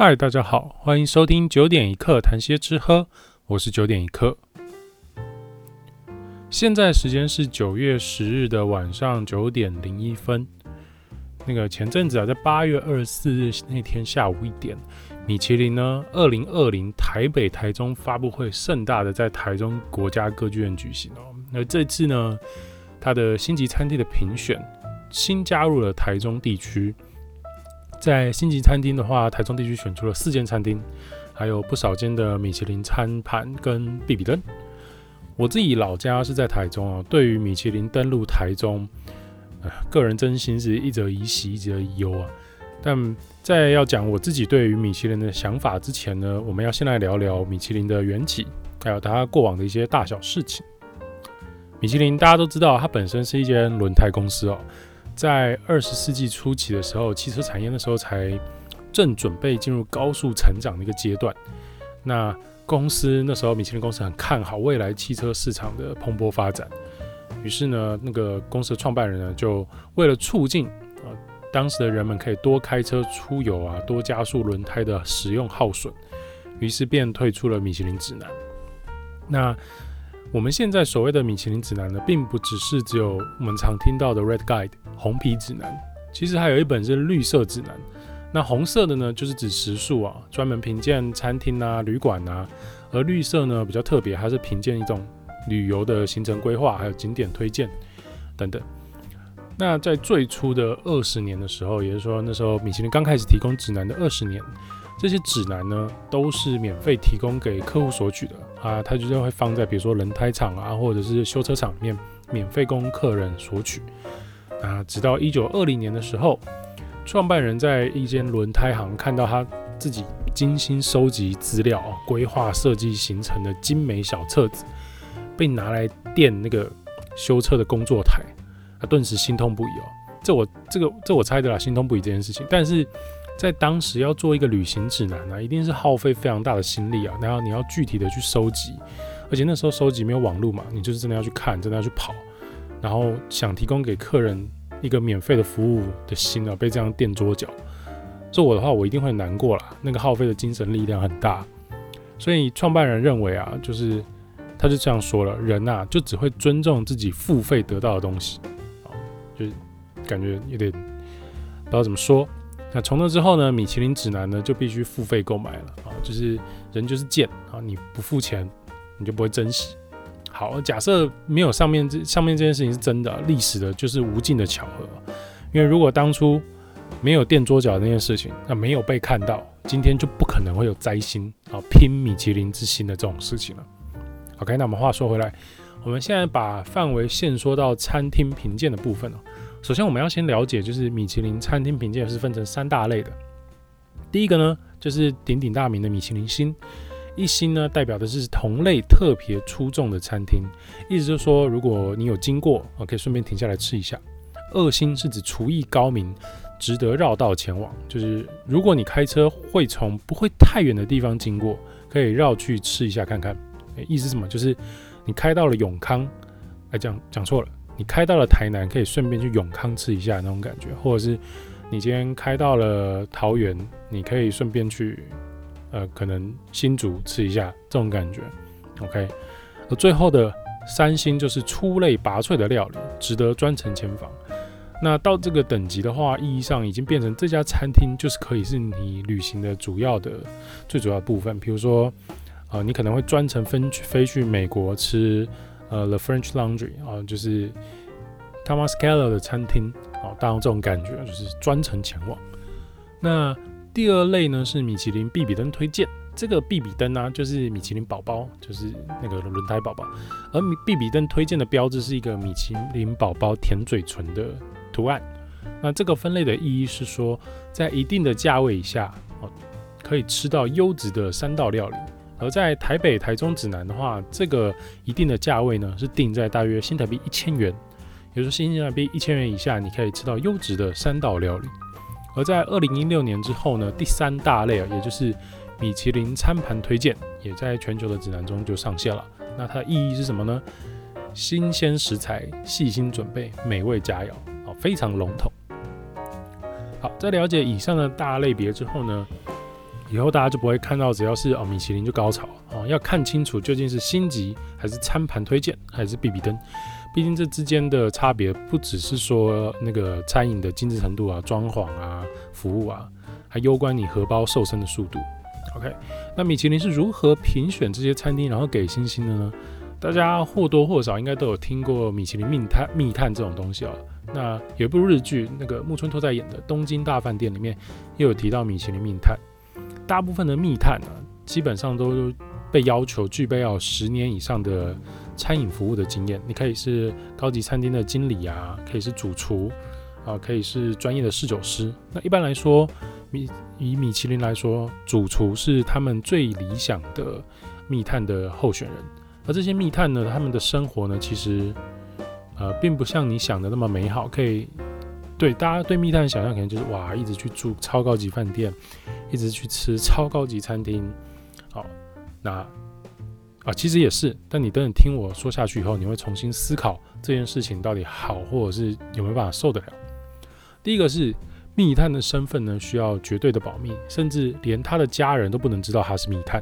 嗨，大家好，欢迎收听九点一刻谈些吃喝，我是九点一刻。现在时间是九月十日的晚上九点零一分。那个前阵子啊，在八月二十四日那天下午一点，米其林呢，二零二零台北、台中发布会盛大的在台中国家歌剧院举行哦。那这次呢，它的星级餐厅的评选新加入了台中地区。在星级餐厅的话，台中地区选出了四间餐厅，还有不少间的米其林餐盘跟比比登。我自己老家是在台中啊，对于米其林登陆台中，呃，个人真心是一则以喜，一则以忧啊。但在要讲我自己对于米其林的想法之前呢，我们要先来聊聊米其林的缘起，还有它过往的一些大小事情。米其林大家都知道，它本身是一间轮胎公司哦。在二十世纪初期的时候，汽车产业那时候才正准备进入高速成长的一个阶段。那公司那时候，米其林公司很看好未来汽车市场的蓬勃发展。于是呢，那个公司的创办人呢，就为了促进啊当时的人们可以多开车出游啊，多加速轮胎的使用耗损，于是便推出了米其林指南。那我们现在所谓的米其林指南呢，并不只是只有我们常听到的 Red Guide 红皮指南，其实还有一本是绿色指南。那红色的呢，就是指食宿啊，专门评鉴餐厅啊、旅馆啊；而绿色呢，比较特别，它是评鉴一种旅游的行程规划，还有景点推荐等等。那在最初的二十年的时候，也就是说那时候米其林刚开始提供指南的二十年。这些指南呢，都是免费提供给客户索取的啊，它就是会放在比如说轮胎厂啊，或者是修车厂里面，免费供客人索取。啊，直到一九二零年的时候，创办人在一间轮胎行看到他自己精心收集资料、规划设计形成的精美小册子，被拿来垫那个修车的工作台，他顿时心痛不已哦。这我这个这我猜的啦，心痛不已这件事情，但是。在当时要做一个旅行指南呢、一定是耗费非常大的心力啊。然后你要具体的去收集，而且那时候收集没有网络嘛，你就是真的要去看，真的要去跑，然后想提供给客人一个免费的服务的心啊，被这样垫桌脚。做我的话，我一定会难过啦。那个耗费的精神力量很大，所以创办人认为啊，就是他就这样说了，人啊，就只会尊重自己付费得到的东西，啊，就感觉有点不知道怎么说。那从那之后呢，米其林指南呢就必须付费购买了啊，就是人就是贱啊，你不付钱你就不会珍惜。好，假设没有上面这上面这件事情是真的，历史的就是无尽的巧合。因为如果当初没有垫桌脚那件事情，那没有被看到，今天就不可能会有摘星啊拼米其林之星的这种事情了。OK，那我们话说回来，我们现在把范围限缩到餐厅评鉴的部分了。首先，我们要先了解，就是米其林餐厅评鉴是分成三大类的。第一个呢，就是鼎鼎大名的米其林星，一星呢代表的是同类特别出众的餐厅，意思就是说，如果你有经过，我可以顺便停下来吃一下。二星是指厨艺高明，值得绕道前往，就是如果你开车会从不会太远的地方经过，可以绕去吃一下看看。意思是什么？就是你开到了永康，哎，讲讲错了。你开到了台南，可以顺便去永康吃一下那种感觉，或者是你今天开到了桃园，你可以顺便去呃，可能新竹吃一下这种感觉。OK，而最后的三星就是出类拔萃的料理，值得专程前访。那到这个等级的话，意义上已经变成这家餐厅就是可以是你旅行的主要的最主要部分。比如说，呃，你可能会专程飞去飞去美国吃。呃，The French Laundry 啊，就是 Thomas Keller 的餐厅啊，大众这种感觉就是专程前往。那第二类呢是米其林必比登推荐，这个必比登呢就是米其林宝宝，就是那个轮胎宝宝。而米必比登推荐的标志是一个米其林宝宝舔嘴唇的图案。那这个分类的意义是说，在一定的价位以下哦，可以吃到优质的三道料理。而在台北、台中指南的话，这个一定的价位呢是定在大约新台币一千元，也就是新台币一千元以下，你可以吃到优质的三道料理。而在二零一六年之后呢，第三大类啊，也就是米其林餐盘推荐，也在全球的指南中就上线了。那它的意义是什么呢？新鲜食材，细心准备，美味佳肴，啊，非常笼统。好，在了解以上的大类别之后呢，以后大家就不会看到只要是哦米其林就高潮哦，要看清楚究竟是星级还是餐盘推荐还是必比灯，毕竟这之间的差别不只是说那个餐饮的精致程度啊、装潢啊、服务啊，还攸关你荷包瘦身的速度。OK，那米其林是如何评选这些餐厅然后给星星的呢？大家或多或少应该都有听过米其林密探密探这种东西哦。那有一部日剧，那个木村拓哉演的《东京大饭店》里面，又有提到米其林密探。大部分的密探呢，基本上都被要求具备要十年以上的餐饮服务的经验。你可以是高级餐厅的经理啊，可以是主厨啊，可以是专业的侍酒师。那一般来说，米以米其林来说，主厨是他们最理想的密探的候选人。而这些密探呢，他们的生活呢，其实。呃，并不像你想的那么美好。可以对大家对密探的想象，可能就是哇，一直去住超高级饭店，一直去吃超高级餐厅。好，那啊，其实也是。但你等你听我说下去以后，你会重新思考这件事情到底好，或者是有没有办法受得了。第一个是密探的身份呢，需要绝对的保密，甚至连他的家人都不能知道他是密探。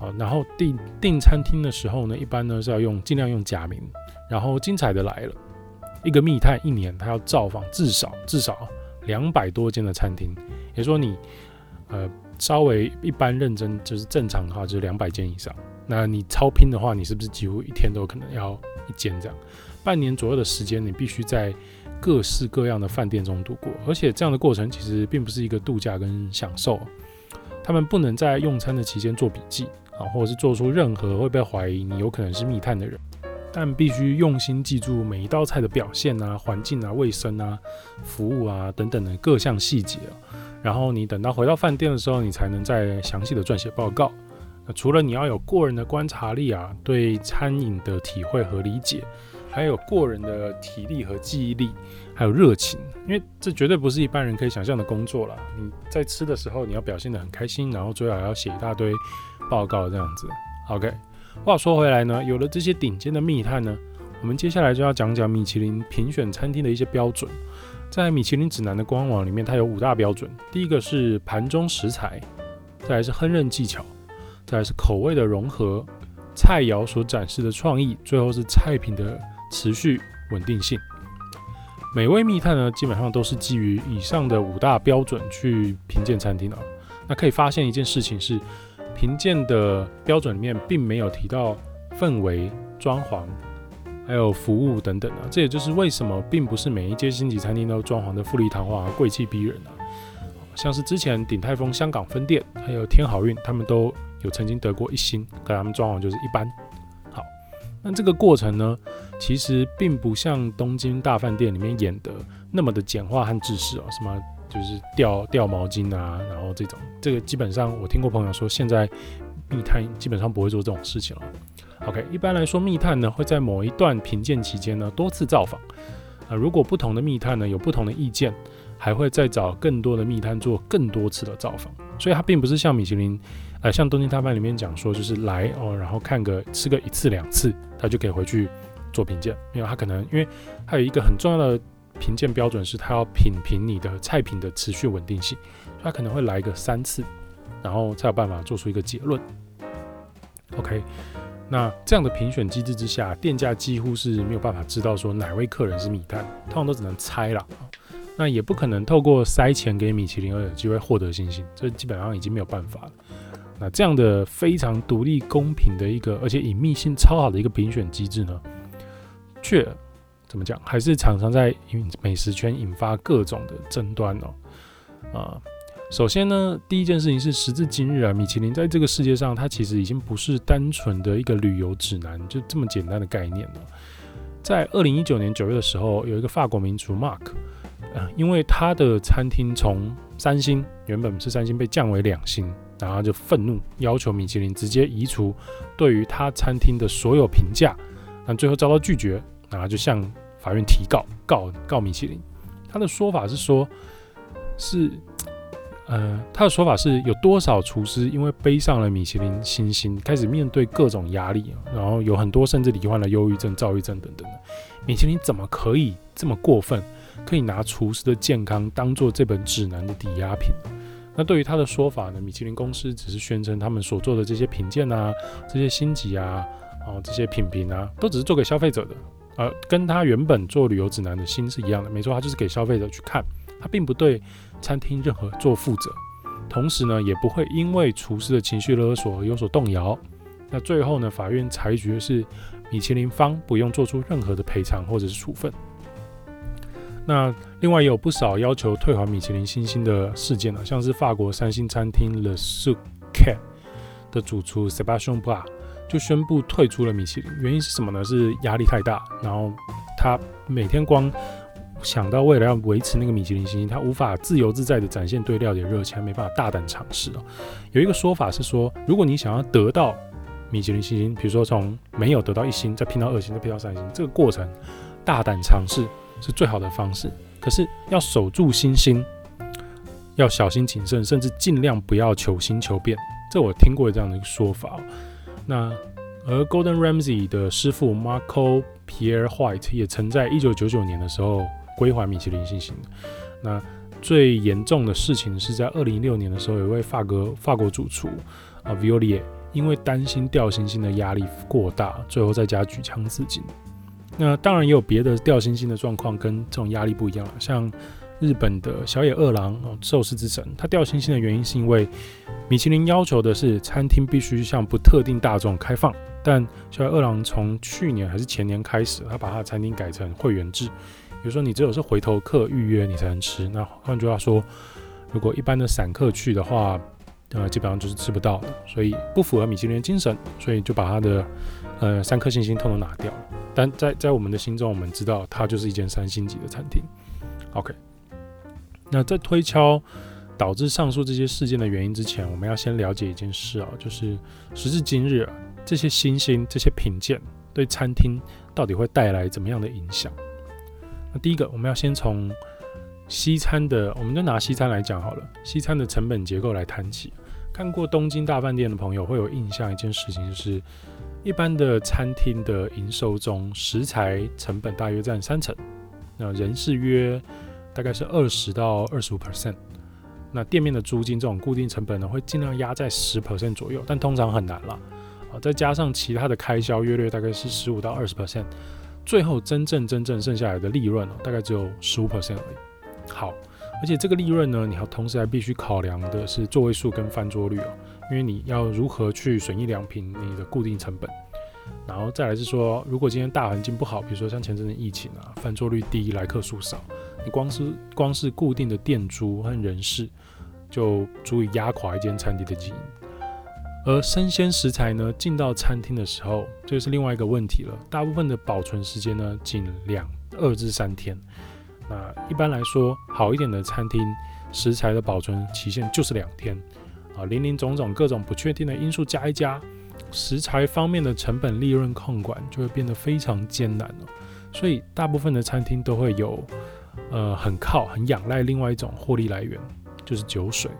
啊，然后订订餐厅的时候呢，一般呢是要用尽量用假名。然后精彩的来了，一个密探一年他要造访至少至少两百多间的餐厅，也说你呃稍微一般认真就是正常的话就是两百间以上，那你超拼的话，你是不是几乎一天都可能要一间这样？半年左右的时间，你必须在各式各样的饭店中度过，而且这样的过程其实并不是一个度假跟享受，他们不能在用餐的期间做笔记啊，或者是做出任何会被怀疑你有可能是密探的人。但必须用心记住每一道菜的表现啊、环境啊、卫生啊、服务啊等等的各项细节啊。然后你等到回到饭店的时候，你才能再详细的撰写报告。那除了你要有过人的观察力啊，对餐饮的体会和理解，还有过人的体力和记忆力，还有热情，因为这绝对不是一般人可以想象的工作啦。你在吃的时候，你要表现得很开心，然后最好要写一大堆报告这样子。OK。话说回来呢，有了这些顶尖的密探呢，我们接下来就要讲讲米其林评选餐厅的一些标准。在米其林指南的官网里面，它有五大标准。第一个是盘中食材，再来是烹饪技巧，再来是口味的融合，菜肴所展示的创意，最后是菜品的持续稳定性。每位密探呢，基本上都是基于以上的五大标准去评鉴餐厅的。那可以发现一件事情是。评鉴的标准里面并没有提到氛围、装潢，还有服务等等啊，这也就是为什么并不是每一间星级餐厅都装潢的富丽堂皇、贵气逼人啊。像是之前鼎泰丰香港分店，还有天好运，他们都有曾经得过一星，可他们装潢就是一般。好，那这个过程呢，其实并不像东京大饭店里面演的那么的简化和制式哦，什么。就是掉掉毛巾啊，然后这种这个基本上我听过朋友说，现在密探基本上不会做这种事情了。OK，一般来说，密探呢会在某一段评鉴期间呢多次造访啊，如果不同的密探呢有不同的意见，还会再找更多的密探做更多次的造访。所以它并不是像米其林，呃，像东京大饭里面讲说，就是来哦，然后看个吃个一次两次，他就可以回去做评鉴。因为他可能因为他有一个很重要的。评鉴标准是，他要品评你的菜品的持续稳定性，他可能会来个三次，然后才有办法做出一个结论。OK，那这样的评选机制之下，店家几乎是没有办法知道说哪位客人是密探，通常都只能猜啦。那也不可能透过塞钱给米其林而有机会获得星星，这基本上已经没有办法了。那这样的非常独立、公平的一个，而且隐秘性超好的一个评选机制呢，却。怎么讲？还是常常在美食圈引发各种的争端哦。啊，首先呢，第一件事情是，时至今日啊，米其林在这个世界上，它其实已经不是单纯的一个旅游指南，就这么简单的概念了。在二零一九年九月的时候，有一个法国名厨 Mark，啊，因为他的餐厅从三星原本是三星被降为两星，然后就愤怒要求米其林直接移除对于他餐厅的所有评价，但最后遭到拒绝。然后就向法院提告，告告米其林。他的说法是说，是，呃，他的说法是有多少厨师因为背上了米其林星星，开始面对各种压力，然后有很多甚至罹患了忧郁症、躁郁症等等的。米其林怎么可以这么过分，可以拿厨师的健康当做这本指南的抵押品？那对于他的说法呢，米其林公司只是宣称他们所做的这些品鉴啊、这些星级啊、哦这些品评啊，都只是做给消费者的，呃，跟他原本做旅游指南的心是一样的。没错，他就是给消费者去看，他并不对餐厅任何做负责，同时呢，也不会因为厨师的情绪勒索而有所动摇。那最后呢，法院裁决是米其林方不用做出任何的赔偿或者是处分。那另外也有不少要求退还米其林星星的事件呢，像是法国三星餐厅 Le Suquet 的主厨 Sébastien Pla 就宣布退出了米其林，原因是什么呢？是压力太大，然后他每天光想到为了要维持那个米其林星星，他无法自由自在的展现对料理的热情，没办法大胆尝试哦。有一个说法是说，如果你想要得到米其林星星，比如说从没有得到一星，再拼到二星，再拼到三星，这个过程大胆尝试是最好的方式。可是要守住星星，要小心谨慎，甚至尽量不要求新求变。这我听过这样的一个说法。那而 Golden Ramsay 的师傅 Marco Pierre White 也曾在一九九九年的时候归还米其林星星。那最严重的事情是在二零一六年的时候，有一位法国法国主厨啊 v i o l i e 因为担心掉星星的压力过大，最后在家举枪自尽。那当然也有别的掉星星的状况，跟这种压力不一样了。像日本的小野二郎哦，寿司之神，他掉星星的原因是因为米其林要求的是餐厅必须向不特定大众开放，但小野二郎从去年还是前年开始，他把他的餐厅改成会员制，比如说你只有是回头客预约你才能吃。那换句话说，如果一般的散客去的话，呃，基本上就是吃不到的，所以不符合米其林精神，所以就把他的呃三颗星星通通拿掉。但在在我们的心中，我们知道它就是一间三星级的餐厅。OK，那在推敲导致上述这些事件的原因之前，我们要先了解一件事啊，就是时至今日，这些新星、这些品鉴对餐厅到底会带来怎么样的影响？那第一个，我们要先从西餐的，我们就拿西餐来讲好了。西餐的成本结构来谈起。看过东京大饭店的朋友会有印象，一件事情就是，一般的餐厅的营收中，食材成本大约占三成，那人事约大概是二十到二十五 percent。那店面的租金这种固定成本呢，会尽量压在十 percent 左右，但通常很难了。啊，再加上其他的开销，约略大概是十五到二十 percent，最后真正真正剩下来的利润哦，大概只有十五 percent 而已。好，而且这个利润呢，你要同时还必须考量的是座位数跟翻桌率哦，因为你要如何去损益两平你的固定成本，然后再来是说，如果今天大环境不好，比如说像前阵子疫情啊，翻桌率低，来客数少，你光是光是固定的店租和人事，就足以压垮一间餐厅的经营。而生鲜食材呢，进到餐厅的时候，这是另外一个问题了，大部分的保存时间呢，仅两二至三天。那一般来说，好一点的餐厅食材的保存期限就是两天啊，林林总总各种不确定的因素加一加，食材方面的成本利润控管就会变得非常艰难了。所以大部分的餐厅都会有呃很靠很仰赖另外一种获利来源，就是酒水。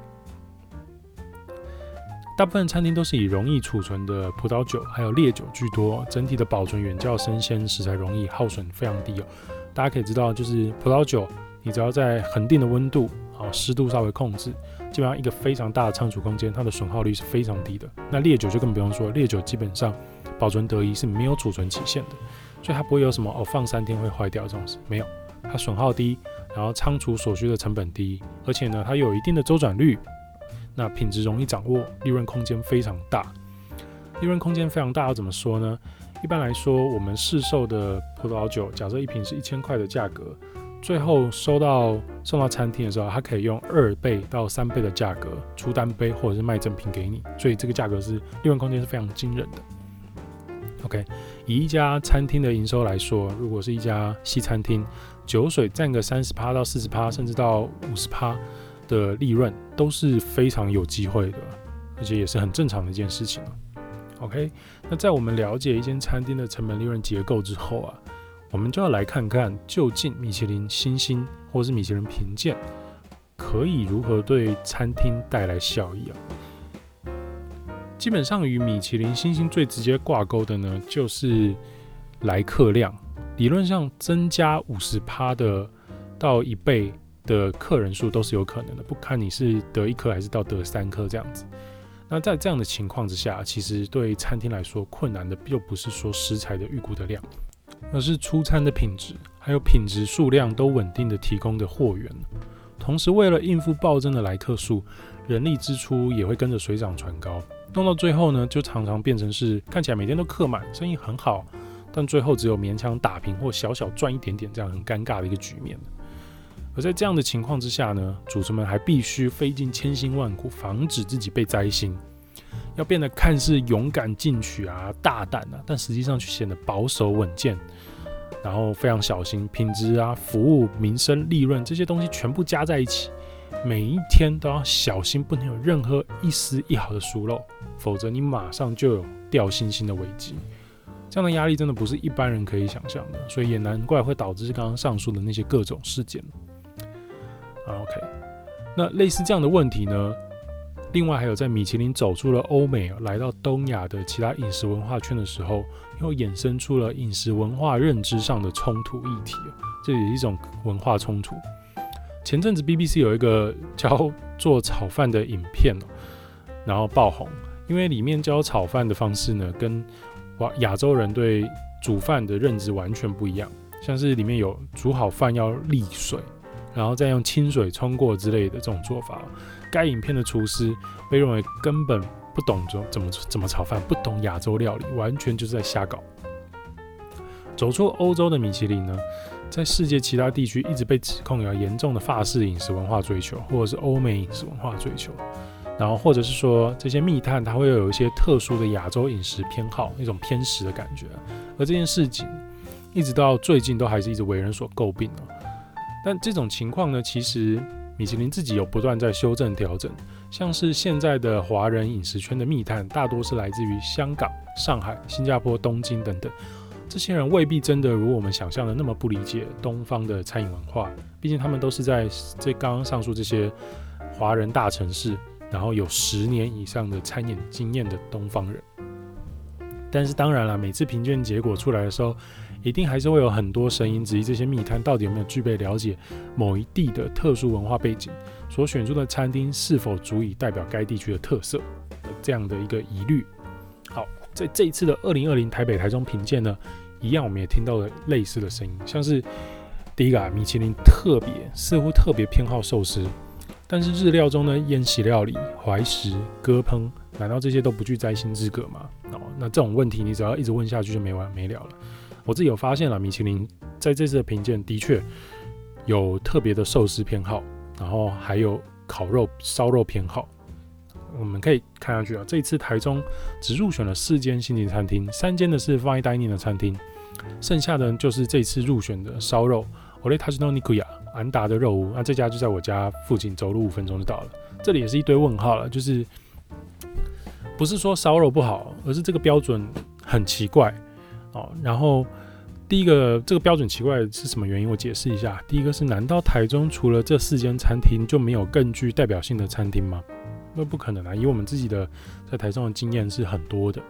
大部分餐厅都是以容易储存的葡萄酒还有烈酒居多，整体的保存远较生鲜食材容易，耗损非常低哦。大家可以知道，就是葡萄酒，你只要在恒定的温度，好湿度稍微控制，基本上一个非常大的仓储空间，它的损耗率是非常低的。那烈酒就更不用说，烈酒基本上保存得宜是没有储存期限的，所以它不会有什么哦放三天会坏掉这种事，没有。它损耗低，然后仓储所需的成本低，而且呢它有一定的周转率，那品质容易掌握，利润空间非常大。利润空间非常大，要怎么说呢？一般来说，我们市售的葡萄酒，假设一瓶是一千块的价格，最后收到送到餐厅的时候，它可以用二倍到三倍的价格出单杯或者是卖赠品给你，所以这个价格是利润空间是非常惊人的。OK，以一家餐厅的营收来说，如果是一家西餐厅，酒水占个三十趴到四十趴，甚至到五十趴的利润都是非常有机会的，而且也是很正常的一件事情。OK，那在我们了解一间餐厅的成本利润结构之后啊，我们就要来看看究竟米其林星星或是米其林评鉴可以如何对餐厅带来效益啊。基本上与米其林星星最直接挂钩的呢，就是来客量。理论上增加五十趴的到一倍的客人数都是有可能的，不看你是得一颗还是到得三颗这样子。那在这样的情况之下，其实对餐厅来说困难的又不是说食材的预估的量，而是出餐的品质，还有品质数量都稳定的提供的货源。同时，为了应付暴增的来客数，人力支出也会跟着水涨船高，弄到最后呢，就常常变成是看起来每天都客满，生意很好，但最后只有勉强打平或小小赚一点点这样很尴尬的一个局面。而在这样的情况之下呢，主持们还必须费尽千辛万苦，防止自己被灾星，要变得看似勇敢进取啊、大胆啊，但实际上却显得保守稳健，然后非常小心品质啊、服务、民生、利润这些东西全部加在一起，每一天都要小心，不能有任何一丝一毫的疏漏，否则你马上就有掉星星的危机。这样的压力真的不是一般人可以想象的，所以也难怪会导致刚刚上述的那些各种事件。OK，那类似这样的问题呢？另外还有在米其林走出了欧美，来到东亚的其他饮食文化圈的时候，又衍生出了饮食文化认知上的冲突议题，这也是一种文化冲突。前阵子 BBC 有一个教做炒饭的影片，然后爆红，因为里面教炒饭的方式呢，跟哇亚洲人对煮饭的认知完全不一样，像是里面有煮好饭要沥水。然后再用清水冲过之类的这种做法，该影片的厨师被认为根本不懂怎怎么怎么炒饭，不懂亚洲料理，完全就是在瞎搞。走出欧洲的米其林呢，在世界其他地区一直被指控有严重的法式饮食文化追求，或者是欧美饮食文化追求，然后或者是说这些密探他会有一些特殊的亚洲饮食偏好，一种偏食的感觉。而这件事情一直到最近都还是一直为人所诟病。但这种情况呢，其实米其林自己有不断在修正调整。像是现在的华人饮食圈的密探，大多是来自于香港、上海、新加坡、东京等等。这些人未必真的如我们想象的那么不理解东方的餐饮文化，毕竟他们都是在这刚刚上述这些华人大城市，然后有十年以上的餐饮经验的东方人。但是当然了，每次评卷结果出来的时候，一定还是会有很多声音质疑这些密探到底有没有具备了解某一地的特殊文化背景，所选出的餐厅是否足以代表该地区的特色，这样的一个疑虑。在这一次的二零二零台北台中评鉴呢，一样我们也听到了类似的声音，像是第一个啊，米其林特别似乎特别偏好寿司，但是日料中呢，宴席料理、怀石、鸽烹，难道这些都不具摘星资格吗？哦，那这种问题你只要一直问下去就没完没了了。我自己有发现了，米其林在这次的评鉴的确有特别的寿司偏好，然后还有烤肉、烧肉偏好。我们可以看下去啊，这一次台中只入选了四间星级餐厅，三间的是 Fine Dining 的餐厅，剩下的就是这次入选的烧肉 Ore Tachino Nikuya 安达的肉屋。那这家就在我家附近，走路五分钟就到了。这里也是一堆问号了，就是不是说烧肉不好，而是这个标准很奇怪。哦，然后第一个这个标准奇怪是什么原因？我解释一下。第一个是，难道台中除了这四间餐厅就没有更具代表性的餐厅吗？那不可能啊！以我们自己的在台中的经验是很多的。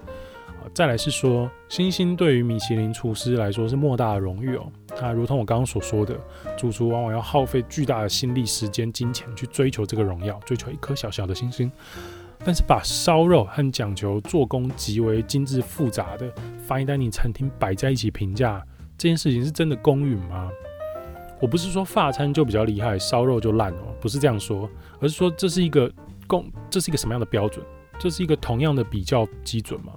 再来是说，星星对于米其林厨师来说是莫大的荣誉哦。那如同我刚刚所说的，主厨往往要耗费巨大的心力、时间、金钱去追求这个荣耀，追求一颗小小的星星。但是把烧肉和讲求做工极为精致复杂的 Fine Dining 餐厅摆在一起评价，这件事情是真的公允吗？我不是说法餐就比较厉害，烧肉就烂哦，不是这样说，而是说这是一个共，这是一个什么样的标准？这是一个同样的比较基准吗？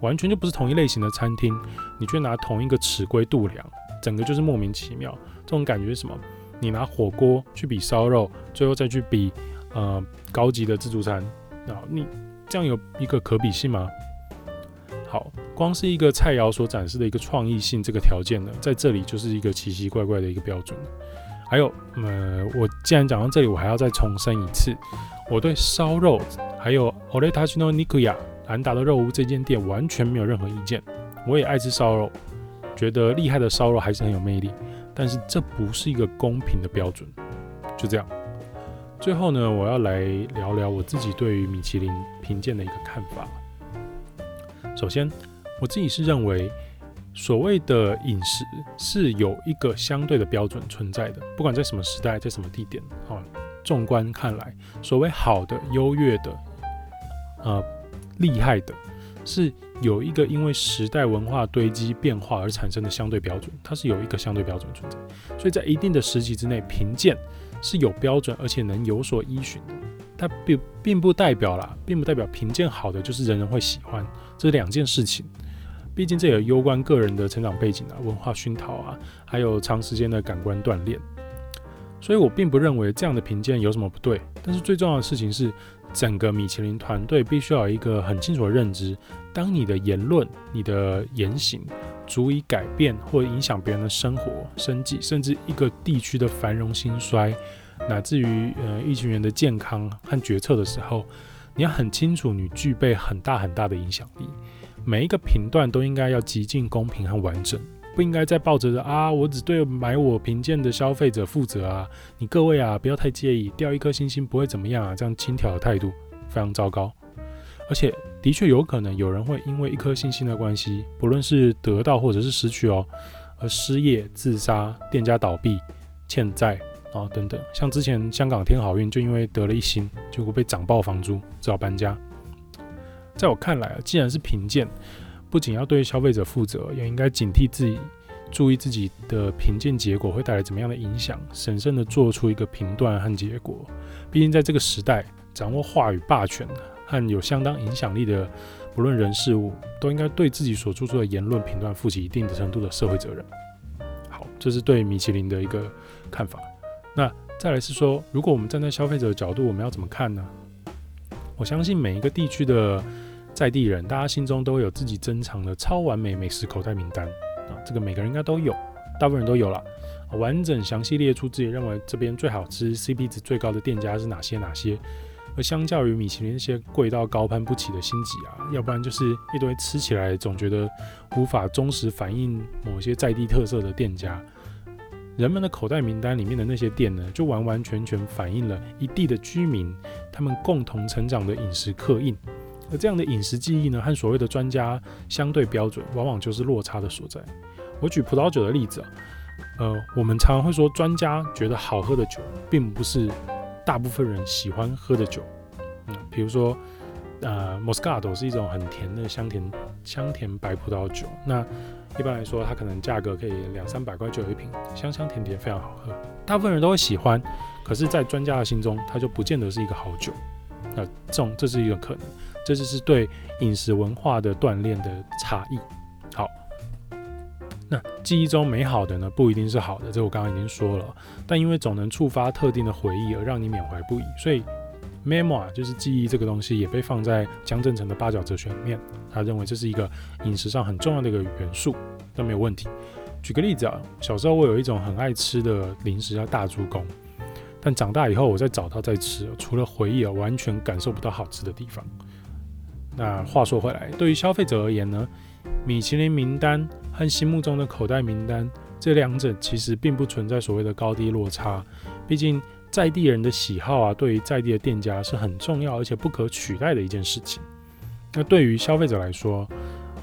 完全就不是同一类型的餐厅，你却拿同一个尺规度量，整个就是莫名其妙。这种感觉是什么？你拿火锅去比烧肉，最后再去比呃高级的自助餐。你这样有一个可比性吗？好，光是一个菜肴所展示的一个创意性这个条件呢，在这里就是一个奇奇怪怪的一个标准。还有，呃，我既然讲到这里，我还要再重申一次，我对烧肉还有 Ore Tachino Nikuya 安达的肉屋这间店完全没有任何意见。我也爱吃烧肉，觉得厉害的烧肉还是很有魅力，但是这不是一个公平的标准。就这样。最后呢，我要来聊聊我自己对于米其林评鉴的一个看法。首先，我自己是认为所谓的饮食是有一个相对的标准存在的，不管在什么时代，在什么地点，啊，纵观看来，所谓好的、优越的、呃，厉害的，是有一个因为时代文化堆积变化而产生的相对标准，它是有一个相对标准存在，所以在一定的时期之内，评鉴是有标准而且能有所依循的，它并并不代表啦，并不代表评鉴好的就是人人会喜欢，这是两件事情。毕竟这也攸关个人的成长背景啊、文化熏陶啊，还有长时间的感官锻炼。所以我并不认为这样的评鉴有什么不对。但是最重要的事情是，整个米其林团队必须要有一个很清楚的认知：当你的言论、你的言行足以改变或影响别人的生活、生计，甚至一个地区的繁荣兴衰，乃至于呃一群人的健康和决策的时候，你要很清楚，你具备很大很大的影响力。每一个评断都应该要极尽公平和完整，不应该再抱着啊，我只对买我评鉴的消费者负责啊，你各位啊不要太介意，掉一颗星星不会怎么样啊，这样轻佻的态度非常糟糕。而且的确有可能有人会因为一颗星星的关系，不论是得到或者是失去哦，而失业、自杀、店家倒闭、欠债啊等等。像之前香港天好运就因为得了一星，结果被涨爆房租，只好搬家。在我看来啊，既然是评鉴，不仅要对消费者负责，也应该警惕自己，注意自己的评鉴结果会带来怎么样的影响，审慎地做出一个评断和结果。毕竟在这个时代，掌握话语霸权和有相当影响力的，不论人事物，都应该对自己所做出的言论评断负起一定的程度的社会责任。好，这是对米其林的一个看法。那再来是说，如果我们站在消费者的角度，我们要怎么看呢？我相信每一个地区的。在地人，大家心中都有自己珍藏的超完美美食口袋名单啊，这个每个人应该都有，大部分人都有了。完整详细列出自己认为这边最好吃、CP 值最高的店家是哪些哪些。而相较于米其林那些贵到高攀不起的星级啊，要不然就是一堆吃起来总觉得无法忠实反映某些在地特色的店家，人们的口袋名单里面的那些店呢，就完完全全反映了一地的居民他们共同成长的饮食刻印。而这样的饮食记忆呢，和所谓的专家相对标准，往往就是落差的所在。我举葡萄酒的例子啊，呃，我们常常会说，专家觉得好喝的酒，并不是大部分人喜欢喝的酒。嗯，比如说，呃，Moscato 是一种很甜的香甜香甜白葡萄酒。那一般来说，它可能价格可以两三百块就有一瓶，香香甜甜，非常好喝。大部分人都会喜欢，可是，在专家的心中，它就不见得是一个好酒。那这种这是一个可能。这就是对饮食文化的锻炼的差异。好，那记忆中美好的呢，不一定是好的，这我刚刚已经说了。但因为总能触发特定的回忆而让你缅怀不已，所以 memoir 就是记忆这个东西也被放在江振成的八角哲学里面。他认为这是一个饮食上很重要的一个元素，都没有问题。举个例子啊，小时候我有一种很爱吃的零食叫大猪公。但长大以后我再找到再吃，除了回忆啊，完全感受不到好吃的地方。那话说回来，对于消费者而言呢，米其林名单和心目中的口袋名单这两者其实并不存在所谓的高低落差。毕竟在地人的喜好啊，对于在地的店家是很重要而且不可取代的一件事情。那对于消费者来说，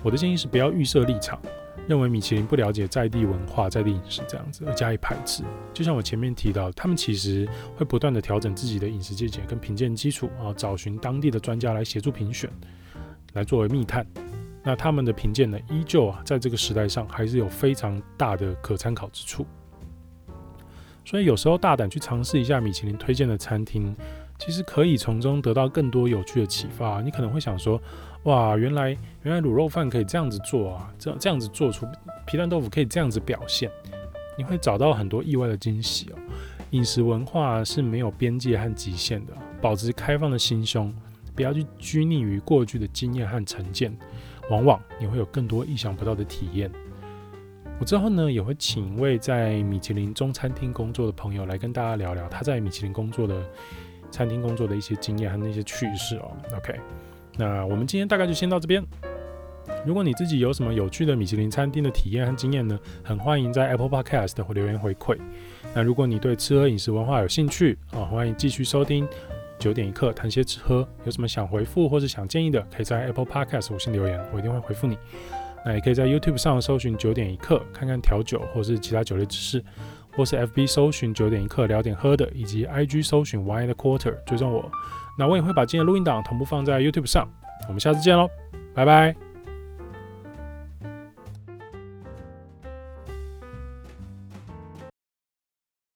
我的建议是不要预设立场，认为米其林不了解在地文化、在地饮食这样子而加以排斥。就像我前面提到，他们其实会不断地调整自己的饮食见解跟评鉴基础啊，找寻当地的专家来协助评选。来作为密探，那他们的评鉴呢，依旧啊，在这个时代上还是有非常大的可参考之处。所以有时候大胆去尝试一下米其林推荐的餐厅，其实可以从中得到更多有趣的启发。你可能会想说，哇，原来原来卤肉饭可以这样子做啊，这这样子做出皮蛋豆腐可以这样子表现，你会找到很多意外的惊喜哦。饮食文化是没有边界和极限的，保持开放的心胸。不要去拘泥于过去的经验和成见，往往你会有更多意想不到的体验。我之后呢，也会请一位在米其林中餐厅工作的朋友来跟大家聊聊他在米其林工作的餐厅工作的一些经验和那些趣事哦。OK，那我们今天大概就先到这边。如果你自己有什么有趣的米其林餐厅的体验和经验呢，很欢迎在 Apple Podcast 或留言回馈。那如果你对吃喝饮食文化有兴趣啊，欢迎继续收听。九点一刻，谈些吃喝，有什么想回复或是想建议的，可以在 Apple Podcast 五星留言，我一定会回复你。那也可以在 YouTube 上搜寻九点一刻，看看调酒或是其他酒类知识，或是 FB 搜寻九点一刻聊点喝的，以及 IG 搜寻 Wine and a Quarter 追踪我。那我也会把今天的录音档同步放在 YouTube 上。我们下次见喽，拜拜。